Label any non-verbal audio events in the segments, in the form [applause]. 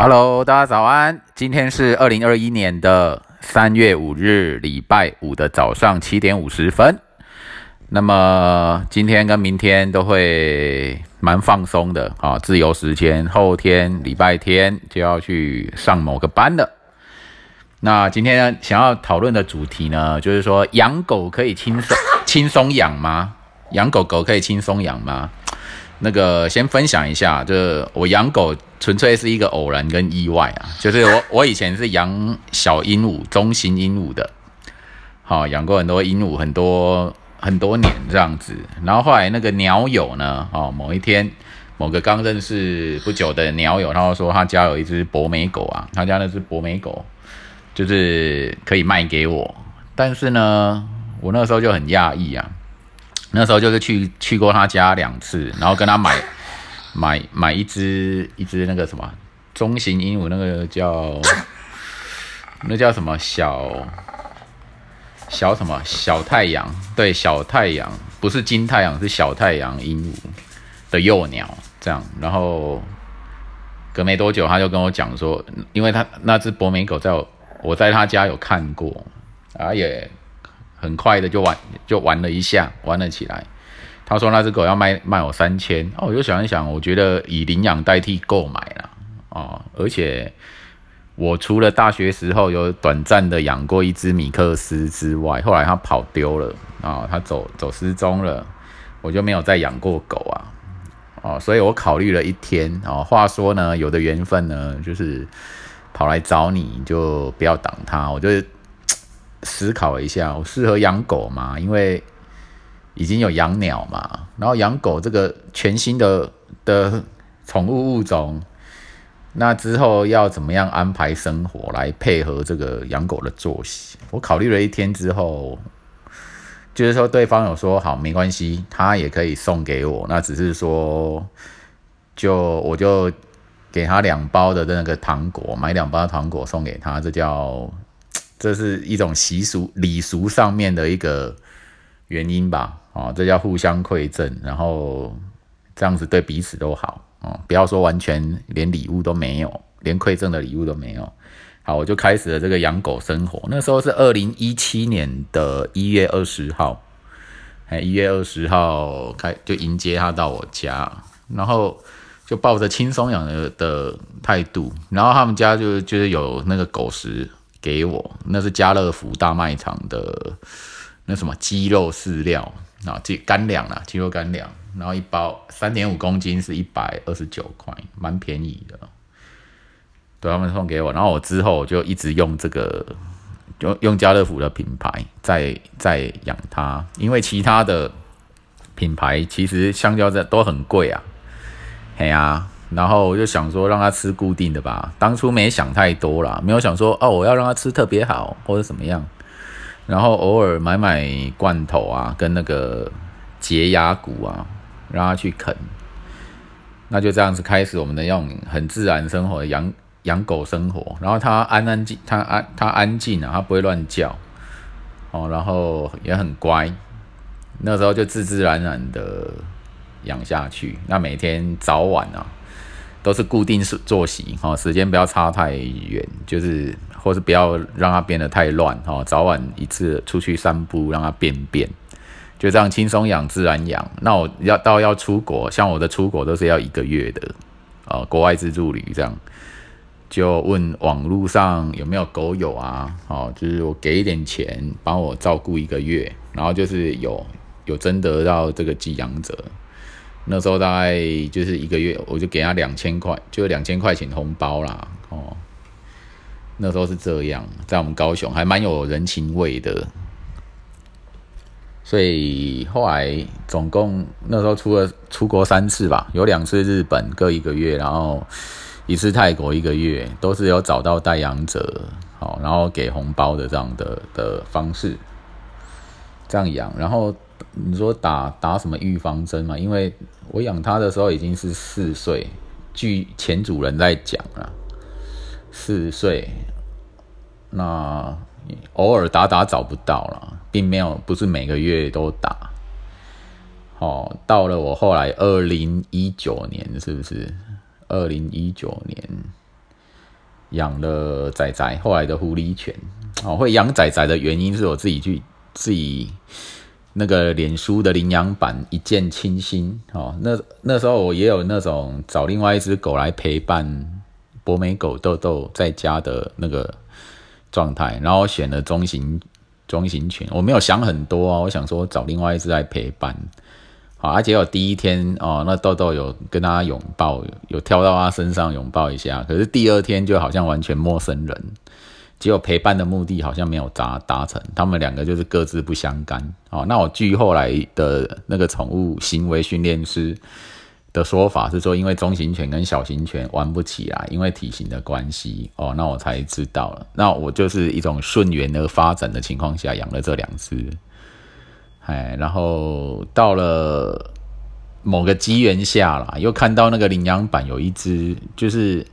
Hello，大家早安。今天是二零二一年的三月五日，礼拜五的早上七点五十分。那么今天跟明天都会蛮放松的啊，自由时间。后天礼拜天就要去上某个班了。那今天想要讨论的主题呢，就是说养狗可以轻松轻松养吗？养狗狗可以轻松养吗？那个先分享一下，就我养狗纯粹是一个偶然跟意外啊。就是我 [laughs] 我以前是养小鹦鹉、中型鹦鹉的，好养过很多鹦鹉，很多很多年这样子。然后后来那个鸟友呢，哦，某一天某个刚认识不久的鸟友，他说他家有一只博美狗啊，他家那只博美狗就是可以卖给我，但是呢，我那时候就很讶异啊。那时候就是去去过他家两次，然后跟他买 [laughs] 买买一只一只那个什么中型鹦鹉，那个叫那叫什么小小什么小太阳，对，小太阳不是金太阳，是小太阳鹦鹉的幼鸟，这样，然后隔没多久他就跟我讲说，因为他那只博美狗在我我在他家有看过，啊也。很快的就玩就玩了一下，玩了起来。他说那只狗要卖卖我三千哦，我就想一想，我觉得以领养代替购买了哦，而且我除了大学时候有短暂的养过一只米克斯之外，后来它跑丢了啊，它走走失踪了，我就没有再养过狗啊哦，所以我考虑了一天哦。话说呢，有的缘分呢，就是跑来找你就不要挡它，我就。思考一下，我适合养狗吗？因为已经有养鸟嘛，然后养狗这个全新的的宠物物种，那之后要怎么样安排生活来配合这个养狗的作息？我考虑了一天之后，就是说对方有说好没关系，他也可以送给我，那只是说就我就给他两包的那个糖果，买两包糖果送给他，这叫。这是一种习俗礼俗上面的一个原因吧，啊，这叫互相馈赠，然后这样子对彼此都好，啊，不要说完全连礼物都没有，连馈赠的礼物都没有。好，我就开始了这个养狗生活。那时候是二零一七年的一月二十号，哎，一月二十号开就迎接他到我家，然后就抱着轻松养的的态度，然后他们家就就是有那个狗食。给我，那是家乐福大卖场的那什么鸡肉饲料啊，鸡干粮啊，鸡肉干粮，然后一包三点五公斤是一百二十九块，蛮便宜的。对他们送给我，然后我之后就一直用这个，用用家乐福的品牌在在养它，因为其他的品牌其实香蕉在都很贵啊，嘿啊。然后我就想说，让他吃固定的吧。当初没想太多啦，没有想说哦，我要让他吃特别好或者怎么样。然后偶尔买买罐头啊，跟那个洁牙骨啊，让他去啃。那就这样子开始我们的用很自然生活的，养养狗生活。然后它安安静，它安它安静啊，它不会乱叫哦。然后也很乖。那时候就自自然然的养下去。那每天早晚啊。都是固定是作息哈，时间不要差太远，就是或是不要让它变得太乱哈，早晚一次出去散步，让它便便，就这样轻松养，自然养。那我要到要出国，像我的出国都是要一个月的啊，国外自助旅这样，就问网络上有没有狗友啊，哦，就是我给一点钱帮我照顾一个月，然后就是有有征得到这个寄养者。那时候大概就是一个月，我就给他两千块，就两千块钱红包啦。哦，那时候是这样，在我们高雄还蛮有人情味的。所以后来总共那时候出了出国三次吧，有两次日本各一个月，然后一次泰国一个月，都是有找到代养者，好，然后给红包的这样的的方式，这样养，然后。你说打打什么预防针嘛？因为我养它的时候已经是四岁，据前主人在讲啊，四岁，那偶尔打打找不到了，并没有不是每个月都打。好，到了我后来二零一九年是不是？二零一九年养了仔仔，后来的狐狸犬。哦，会养仔仔的原因是我自己去自己那个脸书的领养版一见倾心。哦，那那时候我也有那种找另外一只狗来陪伴博美狗豆豆在家的那个状态，然后选了中型中型犬。我没有想很多啊，我想说找另外一只来陪伴。好，而且有第一天哦，那豆豆有跟他拥抱，有跳到他身上拥抱一下。可是第二天就好像完全陌生人，结果陪伴的目的好像没有达达成，他们两个就是各自不相干。哦，那我据后来的那个宠物行为训练师的说法是说，因为中型犬跟小型犬玩不起来，因为体型的关系。哦，那我才知道了。那我就是一种顺缘而发展的情况下养了这两只。哎，然后到了某个机缘下啦，又看到那个领养版有一只，就是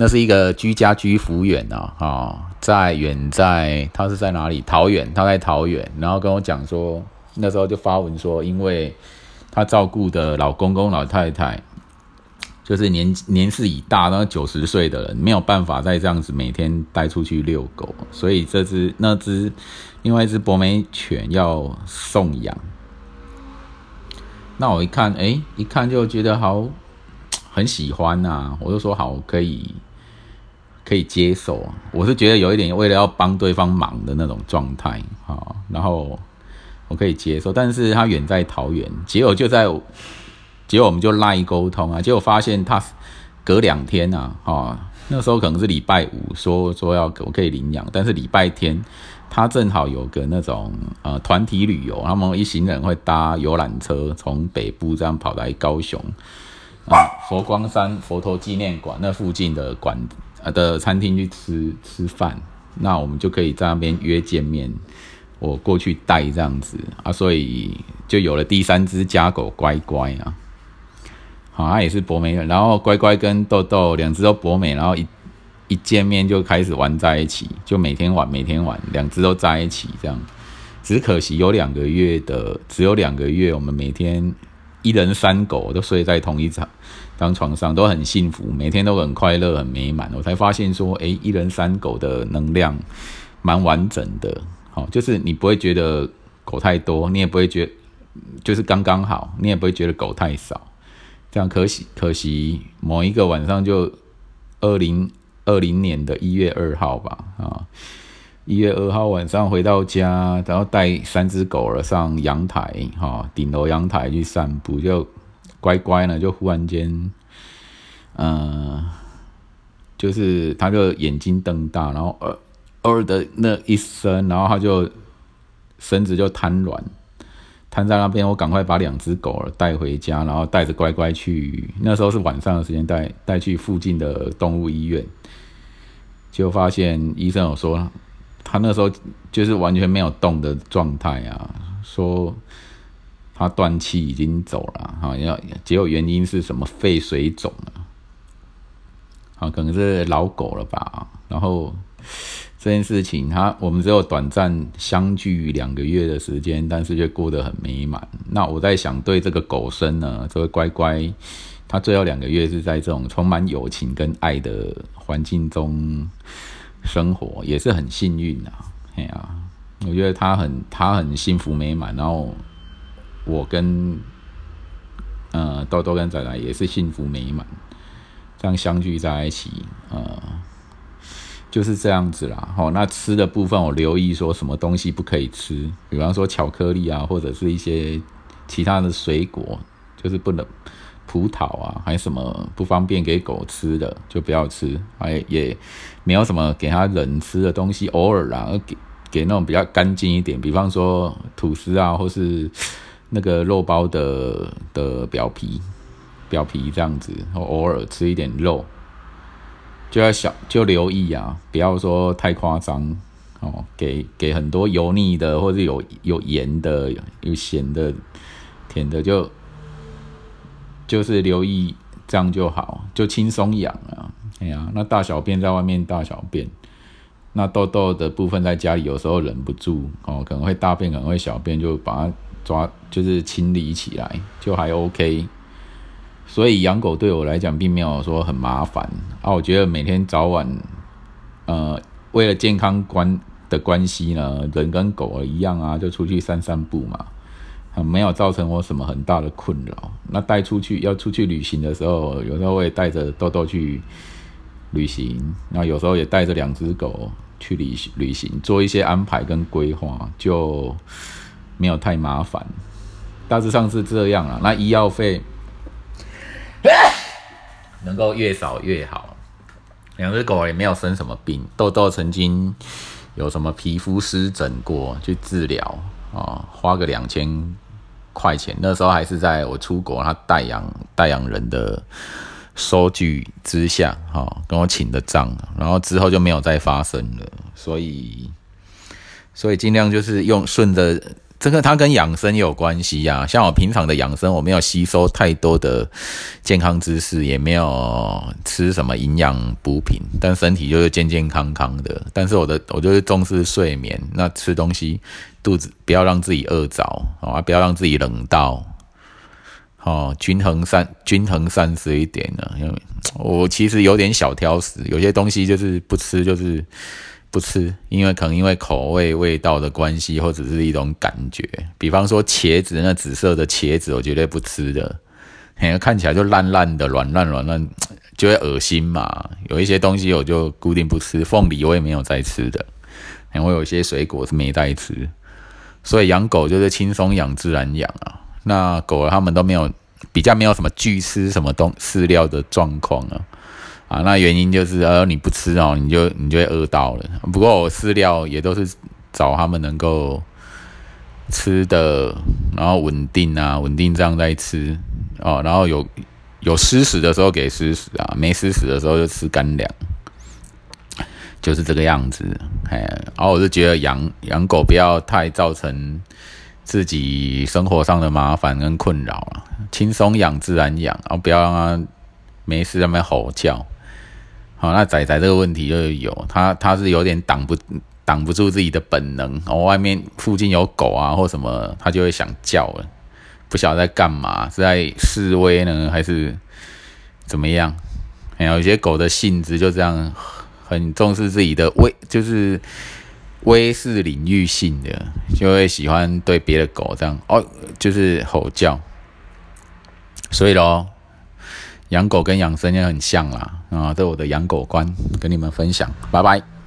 那是一个居家居服员啊，啊，在远在他是在哪里？桃园，他在桃园，然后跟我讲说，那时候就发文说，因为他照顾的老公公老太太。就是年年事已大，然后九十岁的人没有办法再这样子每天带出去遛狗，所以这只那只另外一只博美犬要送养。那我一看，哎，一看就觉得好，很喜欢呐，我就说好，可以可以接受。我是觉得有一点为了要帮对方忙的那种状态啊，然后我可以接受，但是他远在桃园，结果就在。结果我们就赖沟通啊，结果发现他隔两天呐，哦，那时候可能是礼拜五说说要我可以领养，但是礼拜天他正好有个那种呃团体旅游，他们一行人会搭游览车从北部这样跑来高雄啊佛光山佛陀纪念馆那附近的馆的餐厅去吃吃饭，那我们就可以在那边约见面，我过去带这样子啊，所以就有了第三只家狗乖乖啊。好，它也是博美犬，然后乖乖跟豆豆两只都博美，然后一一见面就开始玩在一起，就每天玩，每天玩，两只都在一起这样。只可惜有两个月的，只有两个月，我们每天一人三狗都睡在同一张张床上，都很幸福，每天都很快乐，很美满。我才发现说，哎，一人三狗的能量蛮完整的，好，就是你不会觉得狗太多，你也不会觉，就是刚刚好，你也不会觉得狗太少。这样可惜，可惜某一个晚上就二零二零年的一月二号吧，啊，一月二号晚上回到家，然后带三只狗儿上阳台，哈，顶楼阳台去散步，就乖乖呢，就忽然间，嗯，就是他就眼睛瞪大，然后呃呃的那一声，然后他就身子就瘫软。瘫在那边，我赶快把两只狗儿带回家，然后带着乖乖去。那时候是晚上的时间，带带去附近的动物医院，就发现医生有说，他那时候就是完全没有动的状态啊，说他断气已经走了，哈，要结果原因是什么？肺水肿了，啊，可能是老狗了吧，然后。这件事情，他我们只有短暂相聚两个月的时间，但是却过得很美满。那我在想，对这个狗生呢，这位乖乖，他最后两个月是在这种充满友情跟爱的环境中生活，也是很幸运啊。哎呀，我觉得他很他很幸福美满。然后我跟呃豆豆跟仔仔也是幸福美满，这样相聚在一起，呃。就是这样子啦，好，那吃的部分我留意说什么东西不可以吃，比方说巧克力啊，或者是一些其他的水果，就是不能葡萄啊，还有什么不方便给狗吃的就不要吃，还也没有什么给它人吃的东西，偶尔啦，给给那种比较干净一点，比方说吐司啊，或是那个肉包的的表皮表皮这样子，偶尔吃一点肉。就要小就留意啊，不要说太夸张哦，给给很多油腻的或者有有盐的、有咸的、甜的，就就是留意这样就好，就轻松养啊。哎呀，那大小便在外面大小便，那痘痘的部分在家里有时候忍不住哦，可能会大便，可能会小便，就把它抓，就是清理起来，就还 OK。所以养狗对我来讲并没有说很麻烦啊，我觉得每天早晚呃，为了健康关的关系呢，人跟狗一样啊，就出去散散步嘛，没有造成我什么很大的困扰。那带出去要出去旅行的时候，有时候会带着豆豆去旅行，那有时候也带着两只狗去旅旅行，做一些安排跟规划，就没有太麻烦。大致上是这样啊。那医药费能够越少越好。两只狗也没有生什么病，豆豆曾经有什么皮肤湿疹过，去治疗啊，花个两千块钱。那时候还是在我出国，他代养代养人的收据之下，哈，跟我请的账，然后之后就没有再发生了。所以，所以尽量就是用顺着。这个它跟养生有关系呀，像我平常的养生，我没有吸收太多的健康知识，也没有吃什么营养补品，但身体就是健健康康的。但是我的我就是重视睡眠，那吃东西肚子不要让自己饿着啊，不要让自己冷到，哦，均衡膳均衡膳食一点呢。因为我其实有点小挑食，有些东西就是不吃就是。不吃，因为可能因为口味、味道的关系，或者是一种感觉。比方说茄子，那紫色的茄子，我绝对不吃的，因为看起来就烂烂的、软烂软烂，就会恶心嘛。有一些东西我就固定不吃，凤梨我也没有在吃的，因为有一些水果是没在吃。所以养狗就是轻松养、自然养啊。那狗它们都没有比较没有什么拒吃什么东饲料的状况啊。啊，那原因就是，呃，你不吃哦，你就你就会饿到了。不过我饲料也都是找他们能够吃的，然后稳定啊，稳定这样在吃哦。然后有有湿食的时候给湿食啊，没湿食的时候就吃干粮，就是这个样子。哎，然后我就觉得养养狗不要太造成自己生活上的麻烦跟困扰啊，轻松养，自然养，然后不要让它没事在那吼叫。好，那仔仔这个问题就有，他他是有点挡不挡不住自己的本能，然后外面附近有狗啊或什么，他就会想叫了，不晓得在干嘛，是在示威呢还是怎么样？有些狗的性质就这样，很重视自己的威，就是威势领域性的，就会喜欢对别的狗这样哦，就是吼叫，所以咯。养狗跟养生也很像啦，啊，这我的养狗观跟你们分享，拜拜。